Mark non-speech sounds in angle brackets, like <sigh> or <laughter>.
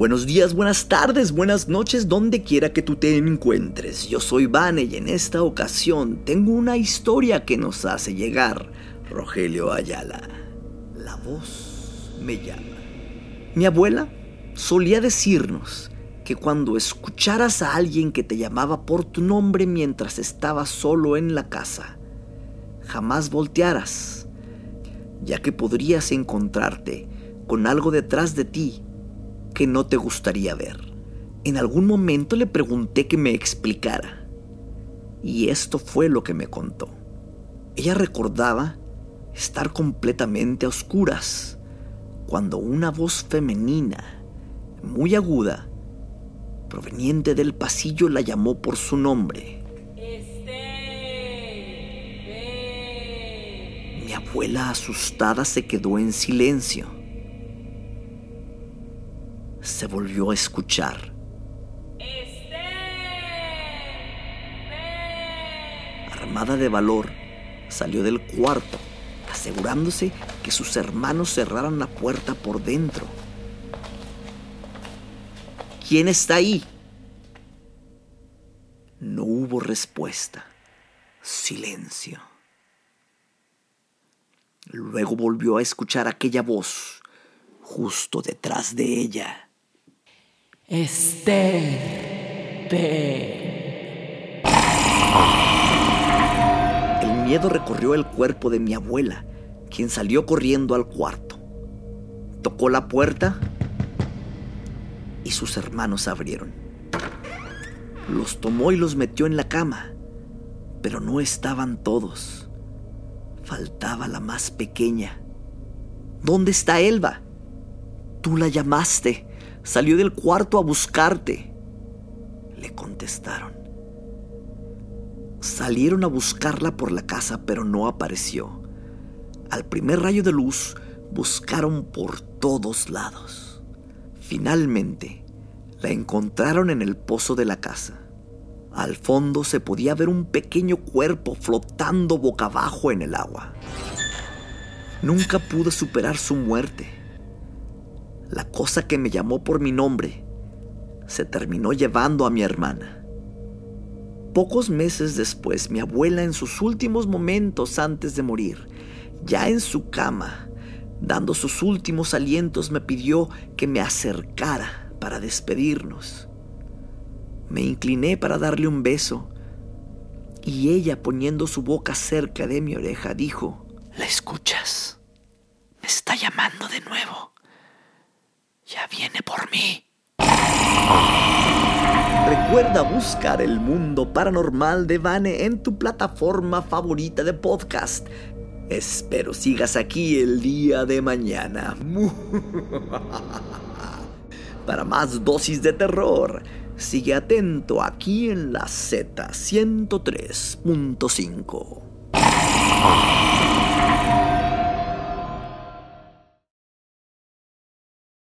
Buenos días, buenas tardes, buenas noches, donde quiera que tú te encuentres. Yo soy Vane y en esta ocasión tengo una historia que nos hace llegar Rogelio Ayala. La voz me llama. Mi abuela solía decirnos que cuando escucharas a alguien que te llamaba por tu nombre mientras estabas solo en la casa, jamás voltearas, ya que podrías encontrarte con algo detrás de ti que no te gustaría ver. En algún momento le pregunté que me explicara, y esto fue lo que me contó. Ella recordaba estar completamente a oscuras cuando una voz femenina, muy aguda, proveniente del pasillo, la llamó por su nombre. Mi abuela asustada se quedó en silencio. Se volvió a escuchar. Armada de valor, salió del cuarto, asegurándose que sus hermanos cerraran la puerta por dentro. ¿Quién está ahí? No hubo respuesta. Silencio. Luego volvió a escuchar aquella voz justo detrás de ella. Esther El miedo recorrió el cuerpo de mi abuela, quien salió corriendo al cuarto. Tocó la puerta y sus hermanos abrieron. Los tomó y los metió en la cama, pero no estaban todos. Faltaba la más pequeña. ¿Dónde está Elba? Tú la llamaste. Salió del cuarto a buscarte. Le contestaron. Salieron a buscarla por la casa, pero no apareció. Al primer rayo de luz, buscaron por todos lados. Finalmente, la encontraron en el pozo de la casa. Al fondo se podía ver un pequeño cuerpo flotando boca abajo en el agua. Nunca pude superar su muerte. La cosa que me llamó por mi nombre se terminó llevando a mi hermana. Pocos meses después, mi abuela en sus últimos momentos antes de morir, ya en su cama, dando sus últimos alientos, me pidió que me acercara para despedirnos. Me incliné para darle un beso y ella poniendo su boca cerca de mi oreja dijo, ¿la escuchas? Me está llamando de nuevo. Ya viene por mí. Recuerda buscar el mundo paranormal de Vane en tu plataforma favorita de podcast. Espero sigas aquí el día de mañana. <laughs> Para más dosis de terror, sigue atento aquí en la Z103.5.